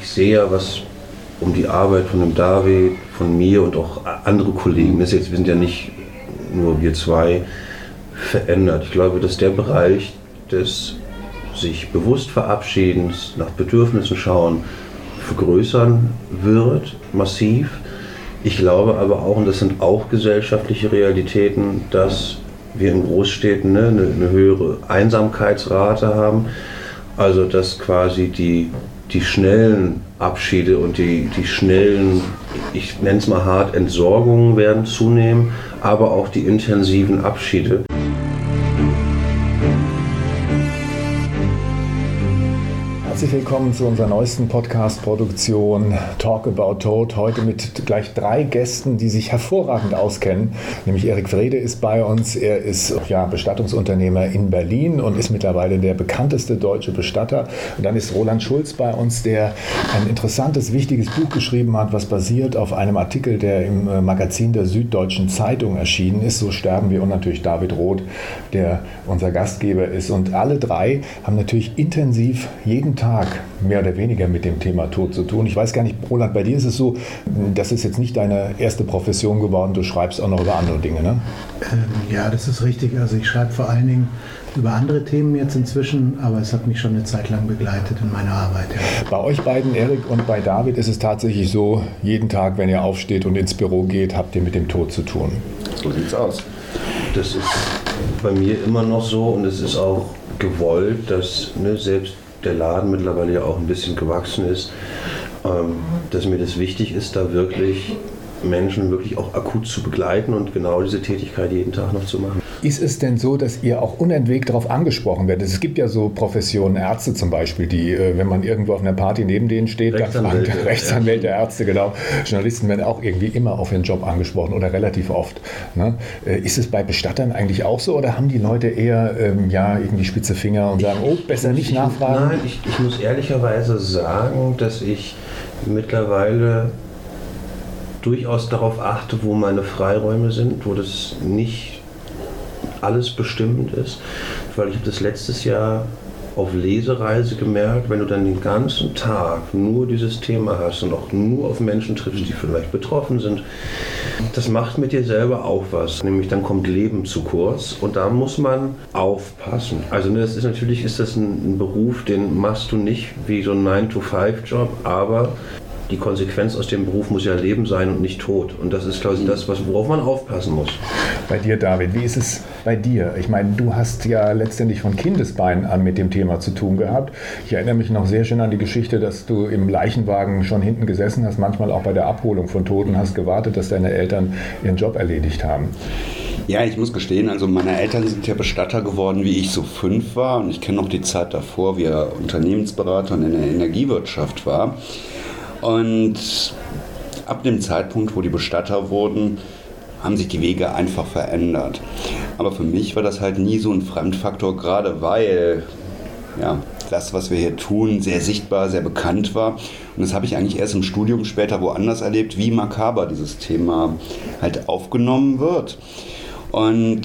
ich sehe ja, was um die Arbeit von dem David, von mir und auch andere Kollegen, das jetzt, wir sind ja nicht nur wir zwei, verändert. Ich glaube, dass der Bereich des sich bewusst Verabschiedens, nach Bedürfnissen schauen, vergrößern wird, massiv. Ich glaube aber auch, und das sind auch gesellschaftliche Realitäten, dass wir in Großstädten ne, eine, eine höhere Einsamkeitsrate haben. Also dass quasi die, die schnellen Abschiede und die, die schnellen, ich nenne es mal hart, Entsorgungen werden zunehmen, aber auch die intensiven Abschiede. Herzlich willkommen zu unserer neuesten Podcast-Produktion Talk About Tod. Heute mit gleich drei Gästen, die sich hervorragend auskennen. Nämlich Erik Frede ist bei uns. Er ist ja, Bestattungsunternehmer in Berlin und ist mittlerweile der bekannteste deutsche Bestatter. Und dann ist Roland Schulz bei uns, der ein interessantes, wichtiges Buch geschrieben hat, was basiert auf einem Artikel, der im äh, Magazin der Süddeutschen Zeitung erschienen ist. So sterben wir. Und natürlich David Roth, der unser Gastgeber ist. Und alle drei haben natürlich intensiv jeden Tag Tag mehr oder weniger mit dem Thema Tod zu tun. Ich weiß gar nicht, Roland, bei dir ist es so, das ist jetzt nicht deine erste Profession geworden, du schreibst auch noch über andere Dinge, ne? Ähm, ja, das ist richtig. Also ich schreibe vor allen Dingen über andere Themen jetzt inzwischen, aber es hat mich schon eine Zeit lang begleitet in meiner Arbeit. Ja. Bei euch beiden, Erik und bei David, ist es tatsächlich so, jeden Tag, wenn ihr aufsteht und ins Büro geht, habt ihr mit dem Tod zu tun. So sieht's aus. Das ist bei mir immer noch so und es ist auch gewollt, dass ne, selbst der Laden mittlerweile ja auch ein bisschen gewachsen ist, ähm, dass mir das wichtig ist, da wirklich Menschen wirklich auch akut zu begleiten und genau diese Tätigkeit jeden Tag noch zu machen. Ist es denn so, dass ihr auch unentwegt darauf angesprochen werdet? Es gibt ja so Professionen, Ärzte zum Beispiel, die, äh, wenn man irgendwo auf einer Party neben denen steht, Rechtsanwälte, da Rechtsanwälte, Ärzte, genau. Journalisten werden auch irgendwie immer auf ihren Job angesprochen oder relativ oft. Ne? Äh, ist es bei Bestattern eigentlich auch so oder haben die Leute eher ähm, ja, irgendwie spitze Finger und sagen, oh, besser nicht nachfragen? Nein, ich, ich muss ehrlicherweise sagen, dass ich mittlerweile durchaus darauf achte, wo meine Freiräume sind, wo das nicht alles bestimmend ist, weil ich habe das letztes Jahr auf Lesereise gemerkt, wenn du dann den ganzen Tag nur dieses Thema hast und auch nur auf Menschen triffst, die vielleicht betroffen sind, das macht mit dir selber auch was. Nämlich dann kommt Leben zu kurz und da muss man aufpassen. Also ne, das ist natürlich ist das ein, ein Beruf, den machst du nicht wie so ein 9-to-5-Job, aber die Konsequenz aus dem Beruf muss ja Leben sein und nicht Tod. Und das ist, quasi das, worauf man aufpassen muss. Bei dir, David, wie ist es bei dir? Ich meine, du hast ja letztendlich von Kindesbeinen an mit dem Thema zu tun gehabt. Ich erinnere mich noch sehr schön an die Geschichte, dass du im Leichenwagen schon hinten gesessen hast, manchmal auch bei der Abholung von Toten, hast gewartet, dass deine Eltern ihren Job erledigt haben. Ja, ich muss gestehen, also meine Eltern sind ja Bestatter geworden, wie ich so fünf war. Und ich kenne noch die Zeit davor, wie er Unternehmensberater in der Energiewirtschaft war. Und ab dem Zeitpunkt, wo die Bestatter wurden, haben sich die Wege einfach verändert. Aber für mich war das halt nie so ein Fremdfaktor, gerade weil ja, das, was wir hier tun, sehr sichtbar, sehr bekannt war. Und das habe ich eigentlich erst im Studium später woanders erlebt, wie makaber dieses Thema halt aufgenommen wird. Und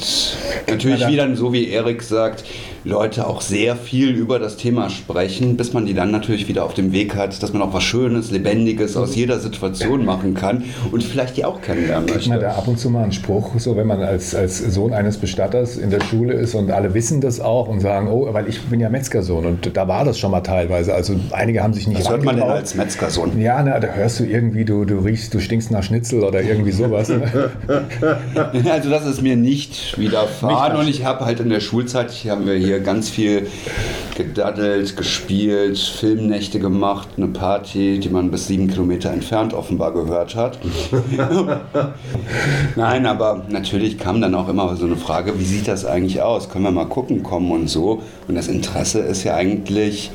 natürlich wieder so, wie Erik sagt, Leute auch sehr viel über das Thema sprechen, bis man die dann natürlich wieder auf dem Weg hat, dass man auch was Schönes, Lebendiges aus jeder Situation machen kann und vielleicht die auch kennenlernen möchte. man da ab und zu mal einen Spruch, so wenn man als, als Sohn eines Bestatters in der Schule ist und alle wissen das auch und sagen, oh, weil ich bin ja Metzgersohn und da war das schon mal teilweise. Also einige haben sich nicht Was hört man denn als Metzgersohn? Ja, na, da hörst du irgendwie, du, du riechst, du stinkst nach Schnitzel oder irgendwie sowas. Ne? also das ist mir nicht widerfahren nicht und ich habe halt in der Schulzeit, ich habe hier ganz viel gedaddelt, gespielt, Filmnächte gemacht, eine Party, die man bis sieben Kilometer entfernt offenbar gehört hat. Nein, aber natürlich kam dann auch immer so eine Frage, wie sieht das eigentlich aus? Können wir mal gucken kommen und so. Und das Interesse ist ja eigentlich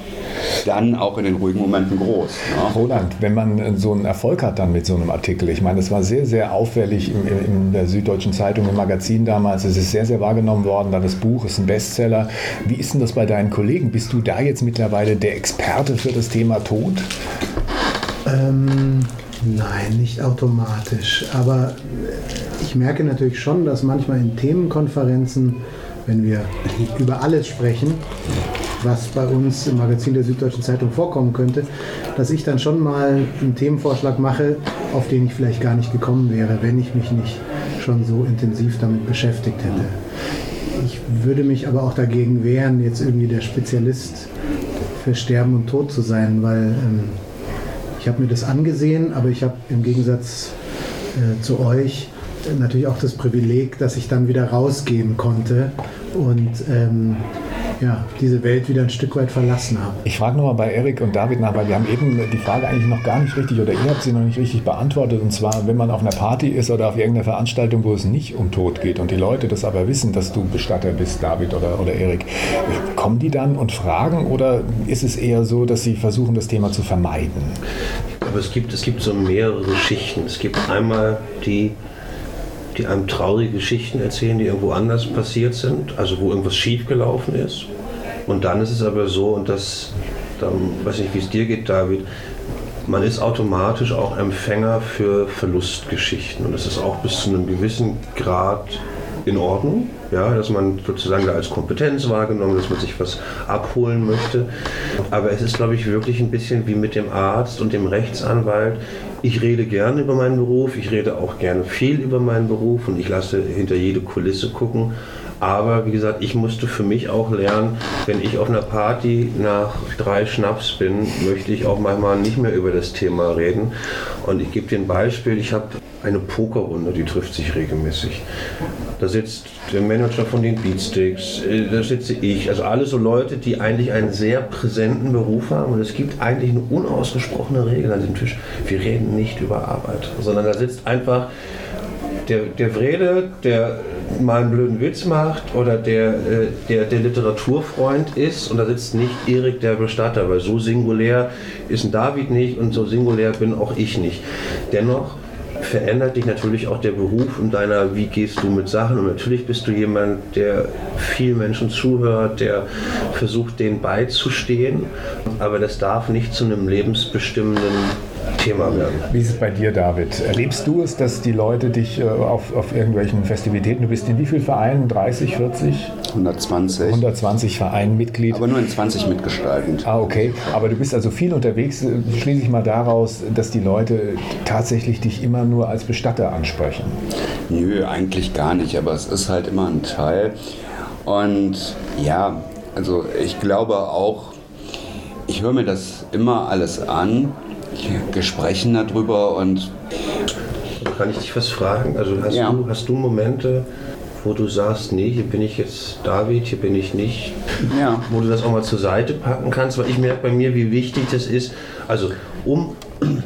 dann auch in den ruhigen Momenten groß. Ne? Roland, wenn man so einen Erfolg hat dann mit so einem Artikel, ich meine, es war sehr, sehr auffällig in, in der Süddeutschen Zeitung, im Magazin damals, es ist sehr, sehr wahrgenommen worden, dann das Buch ist ein Bestseller. Wie ist denn das bei deinen Kollegen? Bist du da jetzt mittlerweile der Experte für das Thema Tod? Ähm, nein, nicht automatisch. Aber ich merke natürlich schon, dass manchmal in Themenkonferenzen, wenn wir über alles sprechen, was bei uns im Magazin der Süddeutschen Zeitung vorkommen könnte, dass ich dann schon mal einen Themenvorschlag mache, auf den ich vielleicht gar nicht gekommen wäre, wenn ich mich nicht schon so intensiv damit beschäftigt hätte. Würde mich aber auch dagegen wehren, jetzt irgendwie der Spezialist für Sterben und Tod zu sein, weil ähm, ich habe mir das angesehen, aber ich habe im Gegensatz äh, zu euch natürlich auch das Privileg, dass ich dann wieder rausgehen konnte. Und ähm, ja, diese Welt wieder ein Stück weit verlassen habe. Ich frage nochmal bei Erik und David nach, weil wir haben eben die Frage eigentlich noch gar nicht richtig oder ihr habt sie noch nicht richtig beantwortet. Und zwar, wenn man auf einer Party ist oder auf irgendeiner Veranstaltung, wo es nicht um Tod geht und die Leute das aber wissen, dass du Bestatter bist, David oder, oder Erik, kommen die dann und fragen oder ist es eher so, dass sie versuchen, das Thema zu vermeiden? Aber es gibt, es gibt so mehrere Schichten. Es gibt einmal die die einem traurige Geschichten erzählen, die irgendwo anders passiert sind, also wo irgendwas schiefgelaufen ist. Und dann ist es aber so, und das, dann weiß ich nicht, wie es dir geht, David, man ist automatisch auch Empfänger für Verlustgeschichten. Und das ist auch bis zu einem gewissen Grad in Ordnung, ja, dass man sozusagen da als Kompetenz wahrgenommen, dass man sich was abholen möchte. Aber es ist, glaube ich, wirklich ein bisschen wie mit dem Arzt und dem Rechtsanwalt. Ich rede gerne über meinen Beruf, ich rede auch gerne viel über meinen Beruf und ich lasse hinter jede Kulisse gucken. Aber wie gesagt, ich musste für mich auch lernen, wenn ich auf einer Party nach drei Schnaps bin, möchte ich auch manchmal nicht mehr über das Thema reden. Und ich gebe dir ein Beispiel. Ich habe eine Pokerrunde, die trifft sich regelmäßig. Da sitzt der Manager von den Beatsticks, äh, da sitze ich. Also alle so Leute, die eigentlich einen sehr präsenten Beruf haben. Und es gibt eigentlich eine unausgesprochene Regel an diesem Tisch. Wir reden nicht über Arbeit, sondern da sitzt einfach der, der Vrede, der mal einen blöden Witz macht oder der, äh, der, der Literaturfreund ist und da sitzt nicht Erik der Bestatter, weil so singulär ist ein David nicht und so singulär bin auch ich nicht. Dennoch verändert dich natürlich auch der Beruf und deiner, wie gehst du mit Sachen und natürlich bist du jemand, der vielen Menschen zuhört, der versucht, denen beizustehen, aber das darf nicht zu einem lebensbestimmenden Thema werden. Wie ist es bei dir, David? Erlebst du es, dass die Leute dich äh, auf, auf irgendwelchen Festivitäten, du bist in wie vielen Vereinen? 30, 40? 120. 120 Vereinen Mitglied. Aber nur in 20 mitgestaltend. Ah, okay. Aber du bist also viel unterwegs. Schließe ich mal daraus, dass die Leute tatsächlich dich immer nur als Bestatter ansprechen. Nö, eigentlich gar nicht. Aber es ist halt immer ein Teil. Und ja, also ich glaube auch, ich höre mir das immer alles an Gesprächen darüber und. Kann ich dich was fragen? Also hast, ja. du, hast du Momente, wo du sagst, nee, hier bin ich jetzt David, hier bin ich nicht. Ja. Wo du das auch mal zur Seite packen kannst, weil ich merke bei mir, wie wichtig das ist. Also um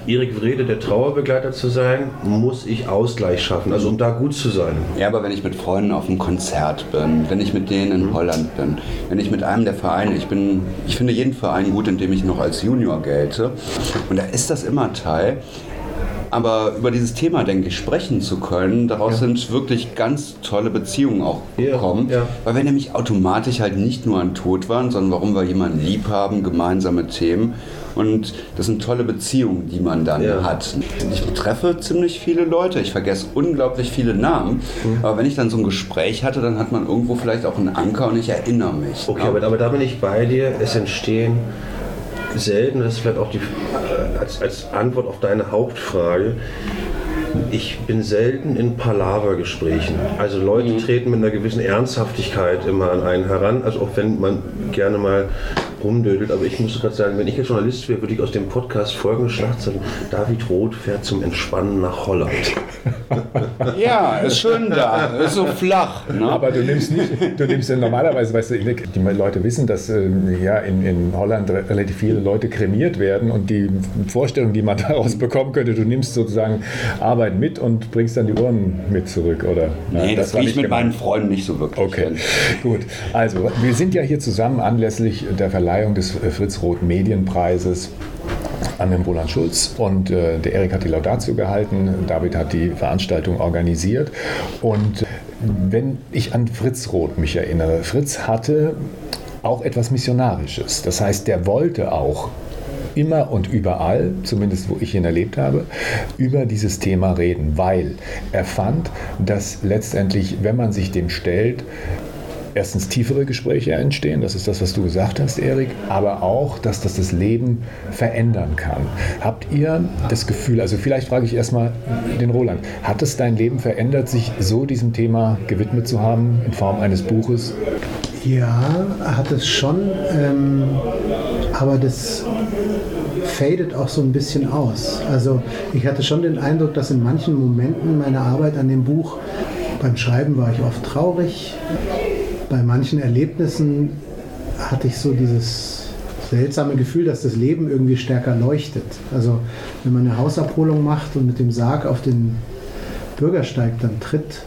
Erik Wrede der Trauerbegleiter zu sein, muss ich Ausgleich schaffen, also um da gut zu sein. Ja, aber wenn ich mit Freunden auf einem Konzert bin, wenn ich mit denen in mhm. Holland bin, wenn ich mit einem der Vereine, ich bin, ich finde jeden Verein gut, in dem ich noch als Junior gelte. Und da ist das immer Teil. Aber über dieses Thema, denke ich, sprechen zu können, daraus ja. sind wirklich ganz tolle Beziehungen auch gekommen. Ja, ja. Weil wir nämlich automatisch halt nicht nur an Tod waren, sondern warum wir jemanden lieb haben, gemeinsame Themen. Und das sind tolle Beziehungen, die man dann ja. hat. Ich treffe ziemlich viele Leute, ich vergesse unglaublich viele Namen. Mhm. Aber wenn ich dann so ein Gespräch hatte, dann hat man irgendwo vielleicht auch einen Anker und ich erinnere mich. Okay, aber, aber da bin ich bei dir. Es entstehen selten, das ist vielleicht auch die, äh, als, als Antwort auf deine Hauptfrage, ich bin selten in Palaver-Gesprächen. Also Leute mhm. treten mit einer gewissen Ernsthaftigkeit immer an einen heran, also auch wenn man gerne mal rumdödelt. Aber ich muss gerade sagen, wenn ich jetzt Journalist wäre, würde ich aus dem Podcast folgende Schlagzeilen. David Roth fährt zum Entspannen nach Holland. ja, ist schön da. Ist so flach. Ne? Aber du nimmst nicht, du nimmst ja normalerweise, weißt du, die Leute wissen, dass äh, ja, in, in Holland relativ viele Leute kremiert werden und die Vorstellung, die man daraus bekommen könnte, du nimmst sozusagen Arbeit mit und bringst dann die Ohren mit zurück, oder? Nee, das, das kriege ich mit gemeint. meinen Freunden nicht so wirklich. Okay, gut. Also, wir sind ja hier zusammen anlässlich der Verleihung Verleihung des äh, Fritz Roth Medienpreises an den Roland Schulz. Und äh, der Erik hat die Laudatio gehalten, David hat die Veranstaltung organisiert. Und wenn ich an Fritz Roth mich erinnere, Fritz hatte auch etwas Missionarisches. Das heißt, der wollte auch immer und überall, zumindest wo ich ihn erlebt habe, über dieses Thema reden, weil er fand, dass letztendlich, wenn man sich dem stellt, erstens tiefere Gespräche entstehen, das ist das, was du gesagt hast, Erik, aber auch, dass das das Leben verändern kann. Habt ihr das Gefühl, also vielleicht frage ich erstmal den Roland, hat es dein Leben verändert, sich so diesem Thema gewidmet zu haben in Form eines Buches? Ja, hat es schon, ähm, aber das fadet auch so ein bisschen aus. Also ich hatte schon den Eindruck, dass in manchen Momenten meiner Arbeit an dem Buch, beim Schreiben war ich oft traurig, bei manchen Erlebnissen hatte ich so dieses seltsame Gefühl, dass das Leben irgendwie stärker leuchtet. Also wenn man eine Hausabholung macht und mit dem Sarg auf den Bürgersteig dann tritt,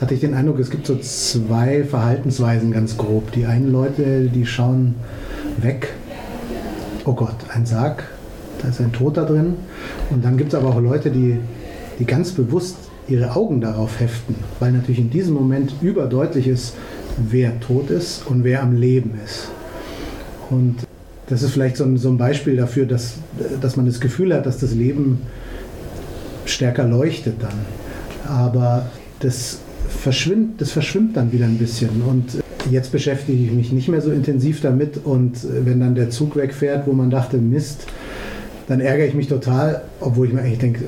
hatte ich den Eindruck, es gibt so zwei Verhaltensweisen ganz grob. Die einen Leute, die schauen weg. Oh Gott, ein Sarg, da ist ein Toter drin. Und dann gibt es aber auch Leute, die, die ganz bewusst ihre Augen darauf heften, weil natürlich in diesem Moment überdeutlich ist, wer tot ist und wer am Leben ist. Und das ist vielleicht so ein, so ein Beispiel dafür, dass, dass man das Gefühl hat, dass das Leben stärker leuchtet dann. Aber das verschwimmt, das verschwimmt dann wieder ein bisschen. Und jetzt beschäftige ich mich nicht mehr so intensiv damit. Und wenn dann der Zug wegfährt, wo man dachte, Mist, dann ärgere ich mich total, obwohl ich mir eigentlich denke,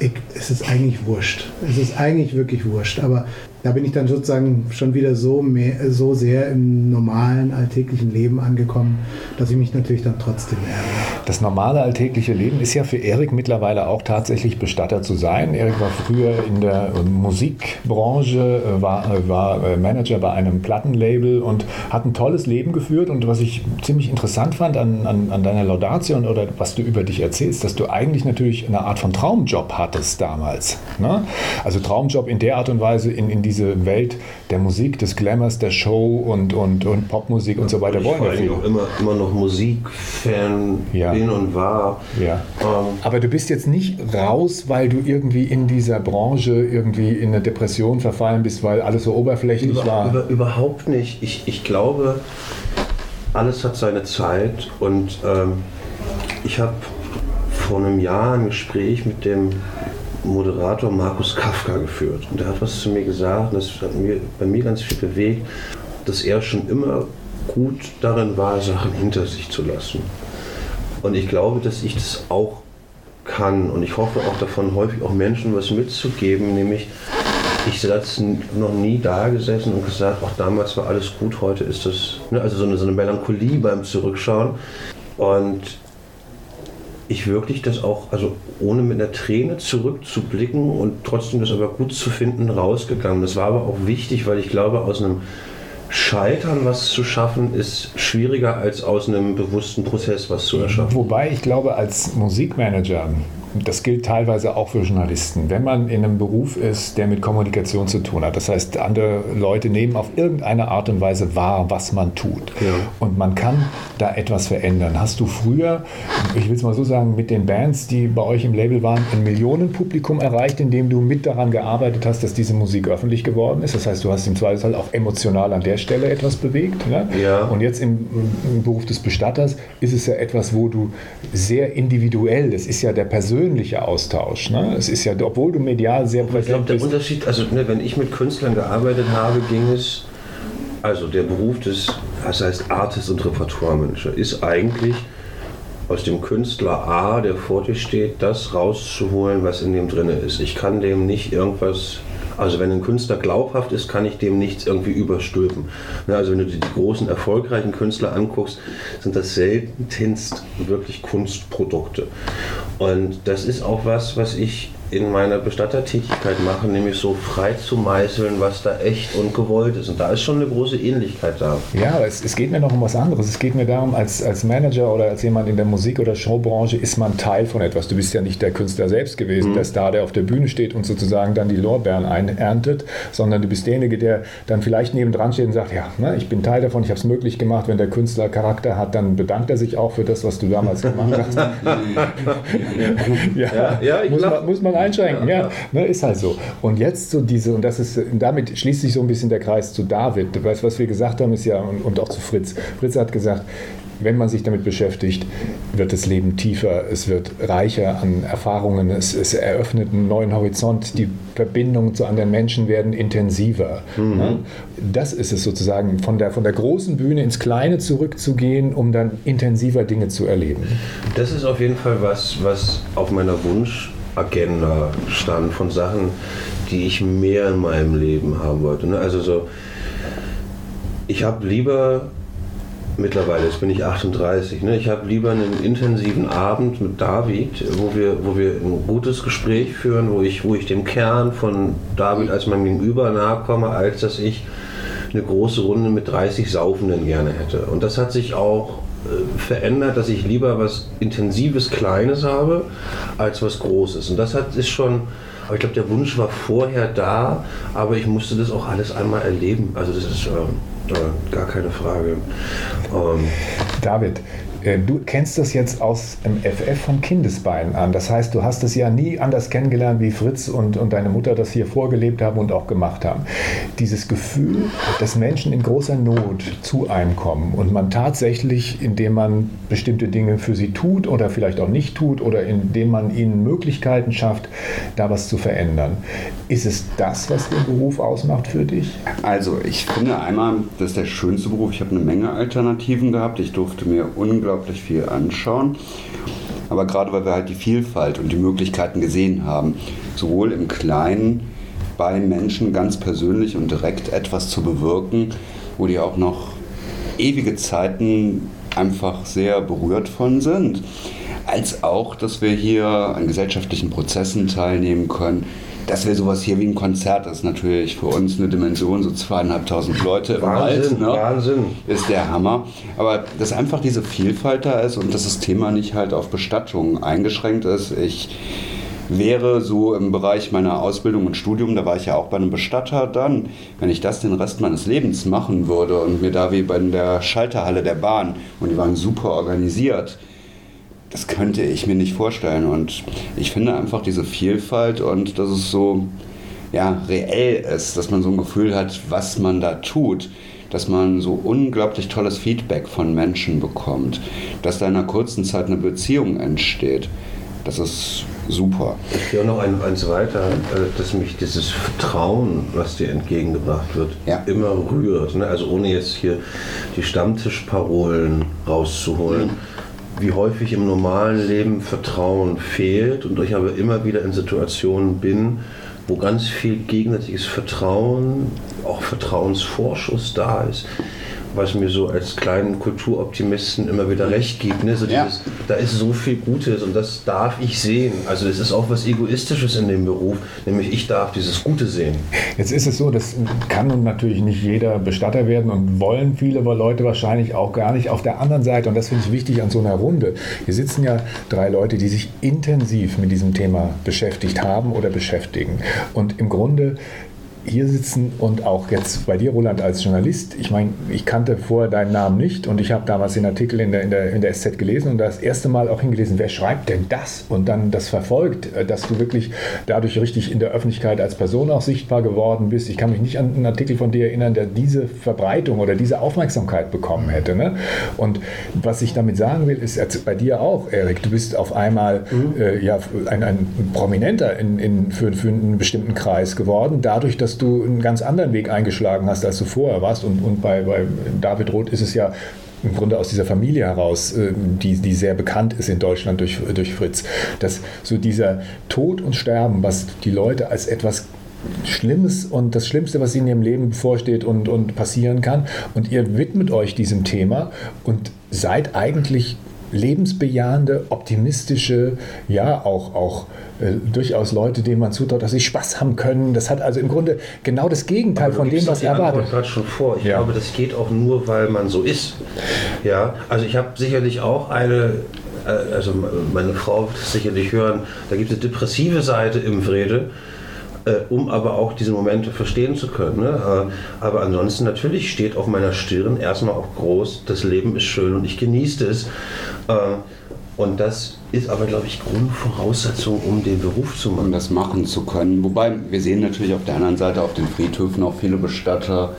ich, es ist eigentlich wurscht. Es ist eigentlich wirklich wurscht. Aber da bin ich dann sozusagen schon wieder so, mehr, so sehr im normalen alltäglichen Leben angekommen, dass ich mich natürlich dann trotzdem ärgere. Das normale alltägliche Leben ist ja für Erik mittlerweile auch tatsächlich Bestatter zu sein. Erik war früher in der Musikbranche, äh, war, äh, war äh, Manager bei einem Plattenlabel und hat ein tolles Leben geführt. Und was ich ziemlich interessant fand an, an, an deiner Laudation oder was du über dich erzählst, dass du eigentlich natürlich eine Art von Traumjob hattest damals. Ne? Also Traumjob in der Art und Weise, in, in diese Welt der Musik, des Glamours, der Show und, und, und Popmusik und so weiter ich wollen wir viel. Auch immer, immer noch Musikfan ja. Bin und war. Ja. Ähm, Aber du bist jetzt nicht raus, weil du irgendwie in dieser Branche irgendwie in eine Depression verfallen bist, weil alles so oberflächlich über, war. Über, überhaupt nicht. Ich, ich glaube, alles hat seine Zeit und ähm, ich habe vor einem Jahr ein Gespräch mit dem Moderator Markus Kafka geführt. Und der hat was zu mir gesagt, und das hat mir, bei mir ganz viel bewegt, dass er schon immer gut darin war, Sachen hinter sich zu lassen. Und ich glaube, dass ich das auch kann. Und ich hoffe auch davon, häufig auch Menschen was mitzugeben, nämlich ich saß noch nie da gesessen und gesagt, ach damals war alles gut, heute ist das, ne, also so eine, so eine Melancholie beim Zurückschauen. Und ich wirklich das auch, also ohne mit einer Träne zurückzublicken und trotzdem das aber gut zu finden, rausgegangen. Das war aber auch wichtig, weil ich glaube, aus einem Scheitern was zu schaffen, ist schwieriger als aus einem bewussten Prozess was zu erschaffen. Wobei ich glaube, als Musikmanager das gilt teilweise auch für Journalisten. Wenn man in einem Beruf ist, der mit Kommunikation zu tun hat, das heißt, andere Leute nehmen auf irgendeine Art und Weise wahr, was man tut. Ja. Und man kann da etwas verändern. Hast du früher, ich will es mal so sagen, mit den Bands, die bei euch im Label waren, ein Millionenpublikum erreicht, indem du mit daran gearbeitet hast, dass diese Musik öffentlich geworden ist? Das heißt, du hast im Zweifelsfall auch emotional an der Stelle etwas bewegt. Ne? Ja. Und jetzt im, im Beruf des Bestatters ist es ja etwas, wo du sehr individuell, das ist ja der persönliche Austausch. Ne? Es ist ja, obwohl du medial sehr präsent ich glaube, der Unterschied, also ne, wenn ich mit Künstlern gearbeitet habe, ging es, also der Beruf des, was heißt Artist und Repertoire-Manager, ist eigentlich aus dem Künstler A, der vor dir steht, das rauszuholen, was in dem drin ist. Ich kann dem nicht irgendwas also wenn ein Künstler glaubhaft ist, kann ich dem nichts irgendwie überstülpen. Also wenn du die großen erfolgreichen Künstler anguckst, sind das seltenst wirklich Kunstprodukte. Und das ist auch was, was ich in meiner Bestattertätigkeit mache, nämlich so frei zu meißeln, was da echt und gewollt ist. Und da ist schon eine große Ähnlichkeit da. Ja, es, es geht mir noch um was anderes. Es geht mir darum, als, als Manager oder als jemand in der Musik- oder Showbranche ist man Teil von etwas. Du bist ja nicht der Künstler selbst gewesen, mhm. der Star, der auf der Bühne steht und sozusagen dann die Lorbeeren einerntet, sondern du bist derjenige, der dann vielleicht nebendran steht und sagt, ja, ne, ich bin Teil davon, ich habe es möglich gemacht. Wenn der Künstler Charakter hat, dann bedankt er sich auch für das, was du damals gemacht hast. ja, ja, ja, muss, man, muss man einschränken, ja, ne, ist halt so. Und jetzt so diese, und das ist, damit schließt sich so ein bisschen der Kreis zu David. Du weißt, was wir gesagt haben, ist ja, und, und auch zu Fritz. Fritz hat gesagt, wenn man sich damit beschäftigt, wird das Leben tiefer, es wird reicher an Erfahrungen, es, es eröffnet einen neuen Horizont, die Verbindungen zu anderen Menschen werden intensiver. Mhm. Ja? Das ist es sozusagen, von der, von der großen Bühne ins Kleine zurückzugehen, um dann intensiver Dinge zu erleben. Das ist auf jeden Fall was, was auf meiner Wunschagenda stand, von Sachen, die ich mehr in meinem Leben haben wollte. Ne? Also so, ich habe lieber mittlerweile, jetzt bin ich 38, ne? ich habe lieber einen intensiven Abend mit David, wo wir, wo wir ein gutes Gespräch führen, wo ich, wo ich dem Kern von David als mein Gegenüber nahe komme, als dass ich eine große Runde mit 30 Saufenden gerne hätte. Und das hat sich auch verändert, dass ich lieber was Intensives, Kleines habe, als was Großes. Und das hat, ist schon, aber ich glaube, der Wunsch war vorher da, aber ich musste das auch alles einmal erleben. Also das ist... Ähm, gar keine Frage. Ähm, David, äh, du kennst das jetzt aus dem FF von Kindesbeinen an. Das heißt, du hast es ja nie anders kennengelernt, wie Fritz und, und deine Mutter das hier vorgelebt haben und auch gemacht haben. Dieses Gefühl, dass Menschen in großer Not zu einem kommen und man tatsächlich, indem man bestimmte Dinge für sie tut oder vielleicht auch nicht tut oder indem man ihnen Möglichkeiten schafft, da was zu verändern. Ist es das, was den Beruf ausmacht für dich? Also, ich finde einmal, das ist der schönste Beruf. Ich habe eine Menge Alternativen gehabt. Ich durfte mir unglaublich unglaublich viel anschauen. Aber gerade weil wir halt die Vielfalt und die Möglichkeiten gesehen haben, sowohl im Kleinen bei Menschen ganz persönlich und direkt etwas zu bewirken, wo die auch noch ewige Zeiten einfach sehr berührt von sind, als auch, dass wir hier an gesellschaftlichen Prozessen teilnehmen können, dass wir sowas hier wie ein Konzert ist natürlich für uns eine Dimension, so zweieinhalbtausend Leute Wahnsinn, im Wald, ne? Wahnsinn. ist der Hammer. Aber dass einfach diese Vielfalt da ist und dass das Thema nicht halt auf Bestattung eingeschränkt ist. Ich wäre so im Bereich meiner Ausbildung und Studium, da war ich ja auch bei einem Bestatter dann, wenn ich das den Rest meines Lebens machen würde und mir da wie bei der Schalterhalle der Bahn und die waren super organisiert, das könnte ich mir nicht vorstellen. Und ich finde einfach diese Vielfalt und dass es so ja, reell ist, dass man so ein Gefühl hat, was man da tut, dass man so unglaublich tolles Feedback von Menschen bekommt, dass da in einer kurzen Zeit eine Beziehung entsteht. Das ist super. Ich gehe noch eins weiter, äh, dass mich dieses Vertrauen, was dir entgegengebracht wird, ja. immer rührt. Ne? Also ohne jetzt hier die Stammtischparolen rauszuholen. Mhm wie häufig im normalen Leben Vertrauen fehlt und ich aber immer wieder in Situationen bin, wo ganz viel gegenseitiges Vertrauen, auch Vertrauensvorschuss da ist was mir so als kleinen Kulturoptimisten immer wieder recht gibt. Ne? So dieses, ja. Da ist so viel Gutes und das darf ich sehen. Also es ist auch was Egoistisches in dem Beruf, nämlich ich darf dieses Gute sehen. Jetzt ist es so, das kann nun natürlich nicht jeder Bestatter werden und wollen viele Leute wahrscheinlich auch gar nicht. Auf der anderen Seite, und das finde ich wichtig an so einer Runde, hier sitzen ja drei Leute, die sich intensiv mit diesem Thema beschäftigt haben oder beschäftigen. Und im Grunde hier sitzen und auch jetzt bei dir, Roland, als Journalist. Ich meine, ich kannte vorher deinen Namen nicht und ich habe damals den Artikel in der, in, der, in der SZ gelesen und das erste Mal auch hingelesen, wer schreibt denn das? Und dann das verfolgt, äh, dass du wirklich dadurch richtig in der Öffentlichkeit als Person auch sichtbar geworden bist. Ich kann mich nicht an einen Artikel von dir erinnern, der diese Verbreitung oder diese Aufmerksamkeit bekommen hätte. Ne? Und was ich damit sagen will, ist bei dir auch, Erik, du bist auf einmal mhm. äh, ja, ein, ein Prominenter in, in, für, für einen bestimmten Kreis geworden, dadurch, dass dass du einen ganz anderen Weg eingeschlagen hast, als du vorher warst. Und, und bei, bei David Roth ist es ja im Grunde aus dieser Familie heraus, äh, die, die sehr bekannt ist in Deutschland durch, durch Fritz, dass so dieser Tod und Sterben, was die Leute als etwas Schlimmes und das Schlimmste, was ihnen im Leben bevorsteht und, und passieren kann. Und ihr widmet euch diesem Thema und seid eigentlich lebensbejahende, optimistische, ja, auch, auch äh, durchaus Leute, denen man zutraut, dass sie Spaß haben können. Das hat also im Grunde genau das Gegenteil von dem, was er erwartet. gerade schon vor. Ich ja. glaube, das geht auch nur, weil man so ist. Ja, also ich habe sicherlich auch eine äh, also meine Frau wird sicherlich hören, da gibt es eine depressive Seite im Frede, äh, um aber auch diese Momente verstehen zu können. Ne? Äh, aber ansonsten natürlich steht auf meiner Stirn erstmal auch groß, das Leben ist schön und ich genieße es. Äh, und das ist aber, glaube ich, Grundvoraussetzung, um den Beruf zu machen. Um das machen zu können. Wobei, wir sehen natürlich auf der anderen Seite auf den Friedhöfen auch viele Bestatter,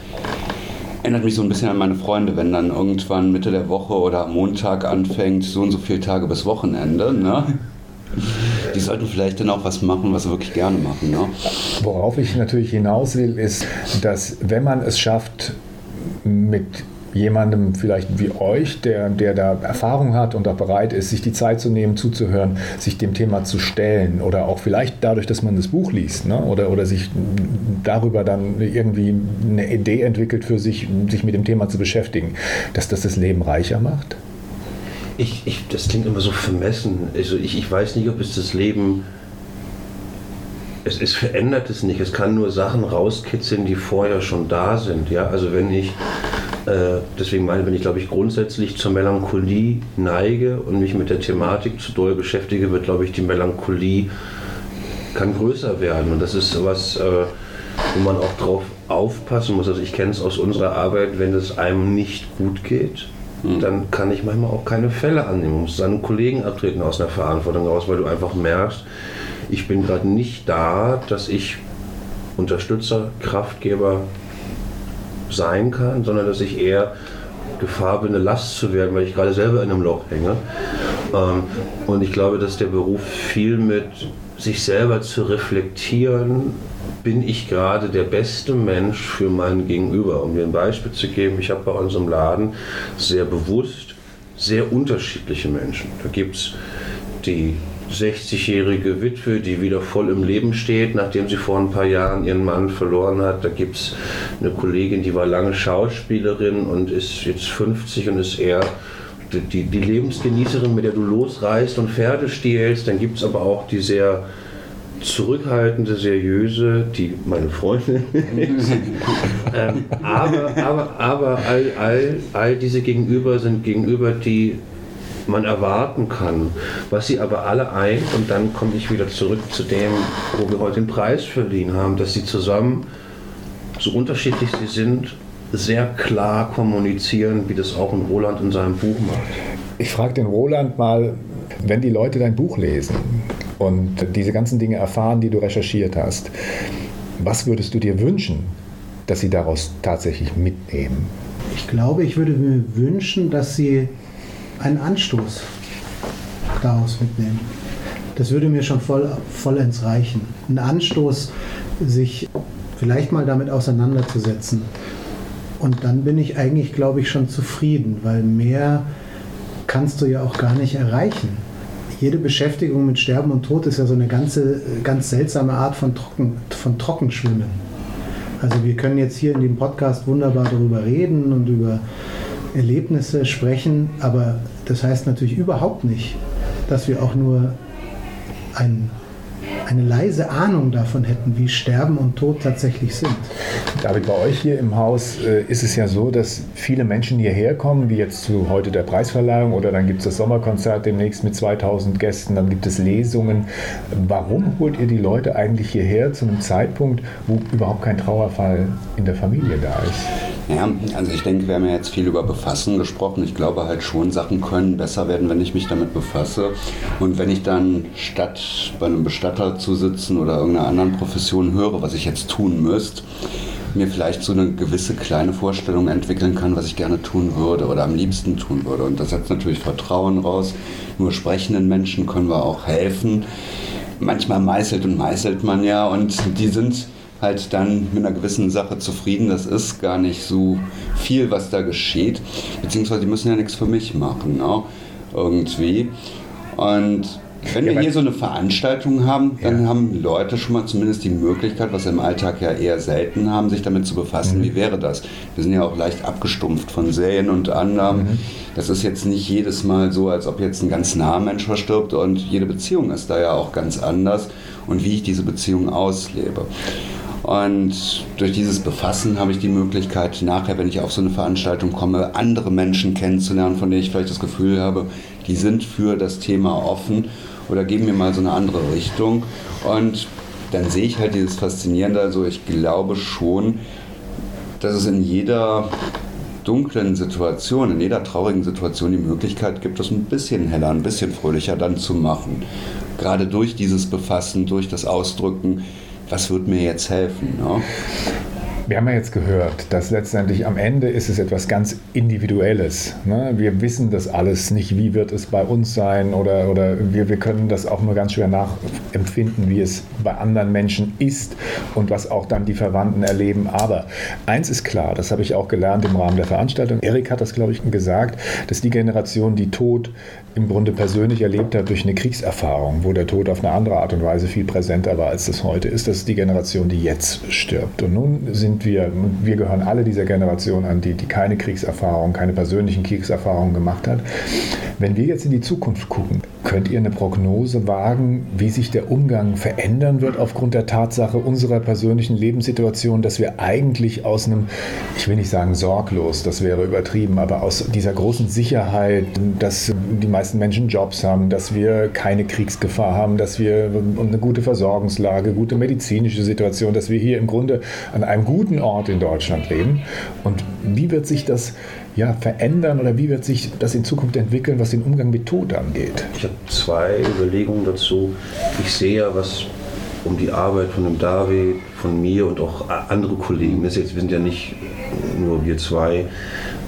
Erinnert mich so ein bisschen an meine Freunde, wenn dann irgendwann Mitte der Woche oder Montag anfängt, so und so viele Tage bis Wochenende. Ne? Die sollten vielleicht dann auch was machen, was sie wirklich gerne machen. Ne? Worauf ich natürlich hinaus will, ist, dass wenn man es schafft, mit jemandem vielleicht wie euch, der, der da Erfahrung hat und auch bereit ist, sich die Zeit zu nehmen, zuzuhören, sich dem Thema zu stellen oder auch vielleicht dadurch, dass man das Buch liest ne? oder, oder sich darüber dann irgendwie eine Idee entwickelt für sich, sich mit dem Thema zu beschäftigen, dass das das Leben reicher macht? Ich, ich, das klingt immer so vermessen. Also ich, ich weiß nicht, ob es das Leben es, es verändert es nicht. Es kann nur Sachen rauskitzeln, die vorher schon da sind. Ja? Also wenn ich äh, deswegen meine, wenn ich glaube ich grundsätzlich zur Melancholie neige und mich mit der Thematik zu doll beschäftige, wird glaube ich die Melancholie kann größer werden und das ist sowas, äh, wo man auch drauf aufpassen muss. Also ich kenne es aus unserer Arbeit, wenn es einem nicht gut geht, mhm. dann kann ich manchmal auch keine Fälle annehmen. Muss seinen Kollegen abtreten aus einer Verantwortung raus, weil du einfach merkst, ich bin gerade nicht da, dass ich Unterstützer, Kraftgeber, sein kann, sondern dass ich eher Gefahr bin, eine Last zu werden, weil ich gerade selber in einem Loch hänge. Ähm, und ich glaube, dass der Beruf viel mit sich selber zu reflektieren, bin ich gerade der beste Mensch für mein Gegenüber. Um dir ein Beispiel zu geben, ich habe bei unserem Laden sehr bewusst sehr unterschiedliche Menschen. Da gibt es die 60-jährige Witwe, die wieder voll im Leben steht, nachdem sie vor ein paar Jahren ihren Mann verloren hat. Da gibt es eine Kollegin, die war lange Schauspielerin und ist jetzt 50 und ist eher die, die Lebensgenießerin, mit der du losreist und Pferde stiehlst. Dann gibt es aber auch die sehr zurückhaltende, seriöse, die meine Freundin ist. ähm, aber aber, aber all, all, all diese Gegenüber sind Gegenüber, die man erwarten kann, was sie aber alle eint, und dann komme ich wieder zurück zu dem, wo wir heute den Preis verliehen haben, dass sie zusammen, so unterschiedlich sie sind, sehr klar kommunizieren, wie das auch ein Roland in seinem Buch macht. Ich frage den Roland mal, wenn die Leute dein Buch lesen und diese ganzen Dinge erfahren, die du recherchiert hast, was würdest du dir wünschen, dass sie daraus tatsächlich mitnehmen? Ich glaube, ich würde mir wünschen, dass sie einen Anstoß daraus mitnehmen. Das würde mir schon voll, vollends reichen. Ein Anstoß, sich vielleicht mal damit auseinanderzusetzen. Und dann bin ich eigentlich, glaube ich, schon zufrieden, weil mehr kannst du ja auch gar nicht erreichen. Jede Beschäftigung mit Sterben und Tod ist ja so eine ganze, ganz seltsame Art von, Trocken, von Trockenschwimmen. Also wir können jetzt hier in dem Podcast wunderbar darüber reden und über Erlebnisse sprechen, aber das heißt natürlich überhaupt nicht, dass wir auch nur ein, eine leise Ahnung davon hätten, wie Sterben und Tod tatsächlich sind. David, bei euch hier im Haus äh, ist es ja so, dass viele Menschen hierher kommen, wie jetzt zu heute der Preisverleihung oder dann gibt es das Sommerkonzert demnächst mit 2000 Gästen, dann gibt es Lesungen. Warum holt ihr die Leute eigentlich hierher zu einem Zeitpunkt, wo überhaupt kein Trauerfall in der Familie da ist? Ja, also ich denke, wir haben ja jetzt viel über Befassen gesprochen. Ich glaube halt schon, Sachen können besser werden, wenn ich mich damit befasse. Und wenn ich dann statt bei einem Bestatter zu sitzen oder irgendeiner anderen Profession höre, was ich jetzt tun müsste, mir vielleicht so eine gewisse kleine Vorstellung entwickeln kann, was ich gerne tun würde oder am liebsten tun würde. Und das setzt natürlich Vertrauen raus. Nur sprechenden Menschen können wir auch helfen. Manchmal meißelt und meißelt man ja und die sind halt dann mit einer gewissen Sache zufrieden. Das ist gar nicht so viel, was da geschieht. Beziehungsweise die müssen ja nichts für mich machen, ne? irgendwie. Und wenn wir hier so eine Veranstaltung haben, dann ja. haben Leute schon mal zumindest die Möglichkeit, was sie im Alltag ja eher selten haben, sich damit zu befassen. Mhm. Wie wäre das? Wir sind ja auch leicht abgestumpft von Serien und anderem. Mhm. Das ist jetzt nicht jedes Mal so, als ob jetzt ein ganz naher Mensch verstirbt und jede Beziehung ist da ja auch ganz anders und wie ich diese Beziehung auslebe. Und durch dieses Befassen habe ich die Möglichkeit, nachher, wenn ich auf so eine Veranstaltung komme, andere Menschen kennenzulernen, von denen ich vielleicht das Gefühl habe, die sind für das Thema offen oder geben mir mal so eine andere Richtung. Und dann sehe ich halt dieses Faszinierende. Also ich glaube schon, dass es in jeder dunklen Situation, in jeder traurigen Situation die Möglichkeit gibt, das ein bisschen heller, ein bisschen fröhlicher dann zu machen. Gerade durch dieses Befassen, durch das Ausdrücken was wird mir jetzt helfen? Ne? Wir haben ja jetzt gehört, dass letztendlich am Ende ist es etwas ganz Individuelles. Ne? Wir wissen das alles nicht, wie wird es bei uns sein oder, oder wir, wir können das auch nur ganz schwer nachempfinden, wie es bei anderen Menschen ist und was auch dann die Verwandten erleben. Aber eins ist klar, das habe ich auch gelernt im Rahmen der Veranstaltung. Erik hat das, glaube ich, gesagt, dass die Generation, die Tod im Grunde persönlich erlebt hat durch eine Kriegserfahrung, wo der Tod auf eine andere Art und Weise viel präsenter war, als das heute ist, das ist die Generation, die jetzt stirbt. Und nun sind sind wir, wir gehören alle dieser Generation an, die, die keine Kriegserfahrung, keine persönlichen Kriegserfahrungen gemacht hat. Wenn wir jetzt in die Zukunft gucken, könnt ihr eine Prognose wagen, wie sich der Umgang verändern wird aufgrund der Tatsache unserer persönlichen Lebenssituation, dass wir eigentlich aus einem, ich will nicht sagen sorglos, das wäre übertrieben, aber aus dieser großen Sicherheit, dass die meisten Menschen Jobs haben, dass wir keine Kriegsgefahr haben, dass wir eine gute Versorgungslage, gute medizinische Situation, dass wir hier im Grunde an einem guten Ort in Deutschland leben. Und wie wird sich das ja, verändern oder wie wird sich das in Zukunft entwickeln, was den Umgang mit Tod angeht? Ich habe zwei Überlegungen dazu. Ich sehe ja, was um die Arbeit von dem David, von mir und auch andere Kollegen, das jetzt, wir sind ja nicht nur wir zwei,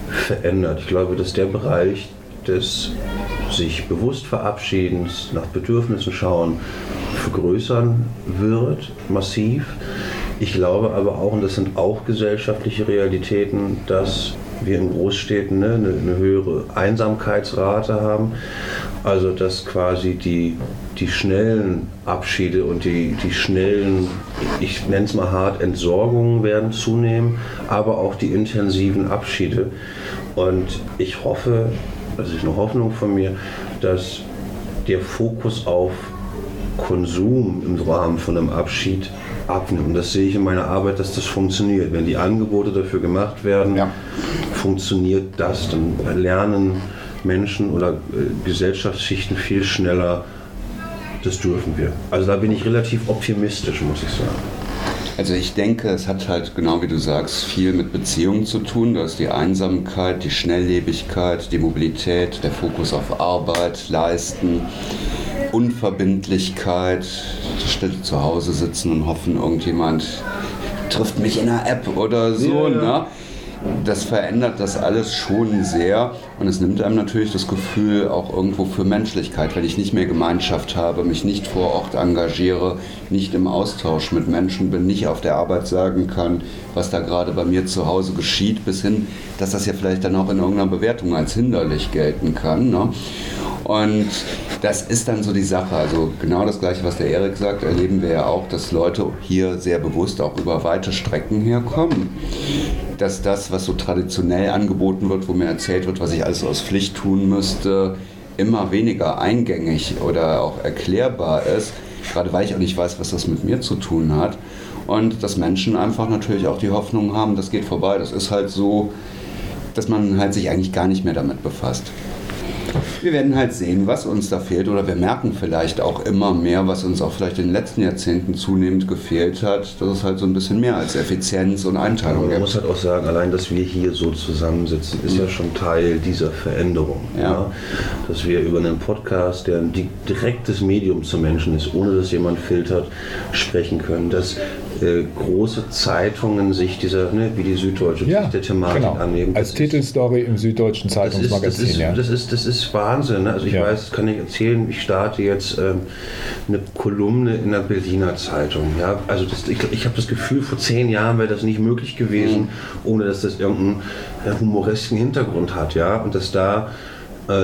verändert. Ich glaube, dass der Bereich des sich bewusst Verabschiedens, nach Bedürfnissen schauen, vergrößern wird, massiv. Ich glaube aber auch, und das sind auch gesellschaftliche Realitäten, dass wir in Großstädten ne, eine, eine, höhere Einsamkeitsrate haben. Also dass quasi die, die schnellen Abschiede und die, die schnellen, ich nenne es mal hart, Entsorgungen werden zunehmen, aber auch die intensiven Abschiede. Und ich hoffe, das ist eine Hoffnung von mir, dass der Fokus auf Konsum im Rahmen von einem Abschied abnimmt. Und das sehe ich in meiner Arbeit, dass das funktioniert. Wenn die Angebote dafür gemacht werden, ja. Funktioniert das. Dann lernen Menschen oder äh, Gesellschaftsschichten viel schneller, das dürfen wir. Also da bin ich relativ optimistisch, muss ich sagen. Also ich denke, es hat halt genau wie du sagst viel mit Beziehungen zu tun. Da ist die Einsamkeit, die Schnelllebigkeit, die Mobilität, der Fokus auf Arbeit, Leisten. Unverbindlichkeit, still zu Hause sitzen und hoffen, irgendjemand trifft mich in einer App oder so. Ja, ja. Ne? Das verändert das alles schon sehr und es nimmt einem natürlich das Gefühl auch irgendwo für Menschlichkeit, weil ich nicht mehr Gemeinschaft habe, mich nicht vor Ort engagiere, nicht im Austausch mit Menschen bin, nicht auf der Arbeit sagen kann, was da gerade bei mir zu Hause geschieht, bis hin, dass das ja vielleicht dann auch in irgendeiner Bewertung als hinderlich gelten kann. Ne? Und das ist dann so die Sache. Also genau das Gleiche, was der Erik sagt, erleben wir ja auch, dass Leute hier sehr bewusst auch über weite Strecken herkommen. Dass das, was so traditionell angeboten wird, wo mir erzählt wird, was ich alles aus Pflicht tun müsste, immer weniger eingängig oder auch erklärbar ist. Gerade weil ich auch nicht weiß, was das mit mir zu tun hat. Und dass Menschen einfach natürlich auch die Hoffnung haben, das geht vorbei. Das ist halt so, dass man halt sich eigentlich gar nicht mehr damit befasst. Wir werden halt sehen, was uns da fehlt oder wir merken vielleicht auch immer mehr, was uns auch vielleicht in den letzten Jahrzehnten zunehmend gefehlt hat, dass es halt so ein bisschen mehr als Effizienz und Einteilung gibt. Man muss halt auch sagen, allein, dass wir hier so zusammensitzen, ist ja schon Teil dieser Veränderung. Ja. ja. Dass wir über einen Podcast, der ein direktes Medium zum Menschen ist, ohne dass jemand filtert, sprechen können. Dass äh, große Zeitungen sich dieser, ne, wie die Süddeutsche, ja, der Thematik genau. annehmen. Als Titelstory im Süddeutschen Zeitungsmagazin. Das ist, das ist, ja. das ist, das ist Wahnsinn. Ne? Also ich ja. weiß, das kann ich erzählen, ich starte jetzt ähm, eine Kolumne in der Berliner Zeitung. Ja? Also das, ich, ich habe das Gefühl, vor zehn Jahren wäre das nicht möglich gewesen, mhm. ohne dass das irgendeinen humoresken Hintergrund hat. Ja? Und dass da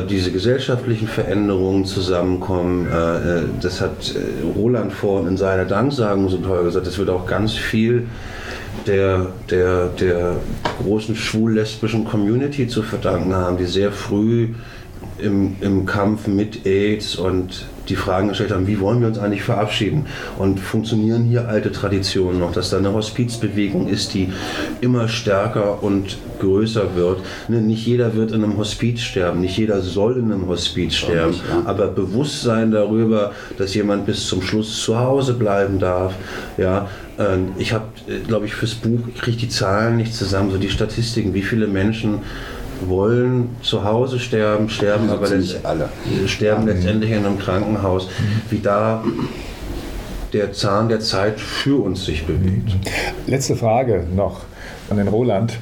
diese gesellschaftlichen Veränderungen zusammenkommen. Äh, äh, das hat Roland vorhin in seiner Danksagung so toll gesagt. Das wird auch ganz viel der, der, der großen schwul-lesbischen Community zu verdanken haben, die sehr früh im, im Kampf mit AIDS und die Fragen gestellt haben, wie wollen wir uns eigentlich verabschieden? Und funktionieren hier alte Traditionen noch, dass da eine Hospizbewegung ist, die immer stärker und größer wird. Ne, nicht jeder wird in einem Hospiz sterben, nicht jeder soll in einem Hospiz sterben, nicht, ja. aber Bewusstsein darüber, dass jemand bis zum Schluss zu Hause bleiben darf. Ja, ähm, ich habe, äh, glaube ich, fürs Buch, ich kriege die Zahlen nicht zusammen, so die Statistiken, wie viele Menschen wollen zu Hause sterben, sterben aber alle. sterben letztendlich in einem Krankenhaus. Mhm. Wie da der Zahn der Zeit für uns sich bewegt. Letzte Frage noch an den Roland.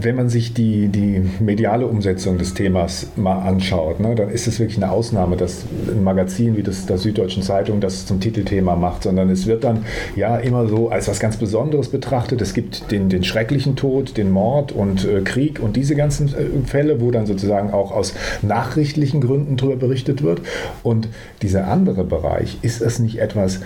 Wenn man sich die, die mediale Umsetzung des Themas mal anschaut, ne, dann ist es wirklich eine Ausnahme, dass ein Magazin wie das der Süddeutschen Zeitung das zum Titelthema macht, sondern es wird dann ja immer so als was ganz Besonderes betrachtet. Es gibt den, den schrecklichen Tod, den Mord und äh, Krieg und diese ganzen äh, Fälle, wo dann sozusagen auch aus nachrichtlichen Gründen darüber berichtet wird. Und dieser andere Bereich, ist es nicht etwas,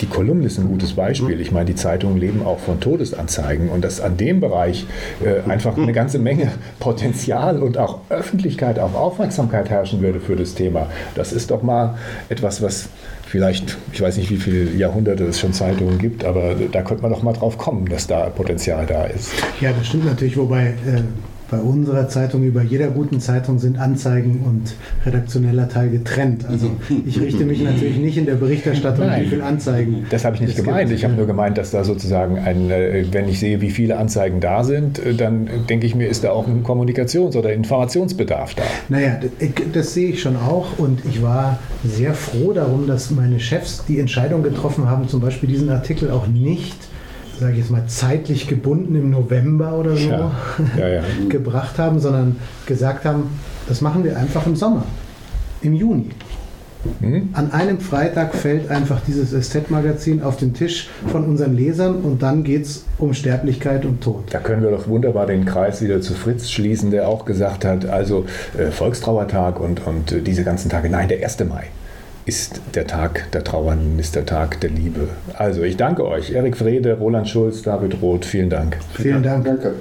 die Kolumne ist ein gutes Beispiel. Ich meine, die Zeitungen leben auch von Todesanzeigen und dass an dem Bereich äh, einfach eine ganze Menge Potenzial und auch Öffentlichkeit, auch Aufmerksamkeit herrschen würde für das Thema. Das ist doch mal etwas, was vielleicht, ich weiß nicht, wie viele Jahrhunderte es schon Zeitungen gibt, aber da könnte man doch mal drauf kommen, dass da Potenzial da ist. Ja, das stimmt natürlich, wobei äh, bei unserer Zeitung, über jeder guten Zeitung sind Anzeigen und redaktioneller Teil getrennt. Also ich richte mich natürlich nicht in der Berichterstattung, Nein. wie viele Anzeigen. Das habe ich nicht gemeint. gibt. Ich habe nur gemeint, dass da sozusagen ein, äh, wenn ich sehe, wie viele Anzeigen da sind, äh, dann denke ich mir, ist da auch ein Kommunikations- oder Informationsbedarf da. Naja, das, das sehe ich schon auch und ich war sehr froh darum, dass meine Chefs die Entscheidung getroffen haben, zum Beispiel diesen Artikel auch nicht, sage ich jetzt mal, zeitlich gebunden im November oder so Ja. Ja, ja. gebracht haben, sondern gesagt haben, das machen wir einfach im Sommer, im Juni. Hm? An einem Freitag fällt einfach dieses Ästhet-Magazin auf den Tisch von unseren Lesern und dann geht es um Sterblichkeit und Tod. Da können wir doch wunderbar den Kreis wieder zu Fritz schließen, der auch gesagt hat, also äh, Volkstrauertag und, und äh, diese ganzen Tage. Nein, der 1. Mai ist der Tag der Trauernden, ist der Tag der Liebe. Also ich danke euch, Erik Frede, Roland Schulz, David Roth, vielen Dank. Vielen Dank. Danke.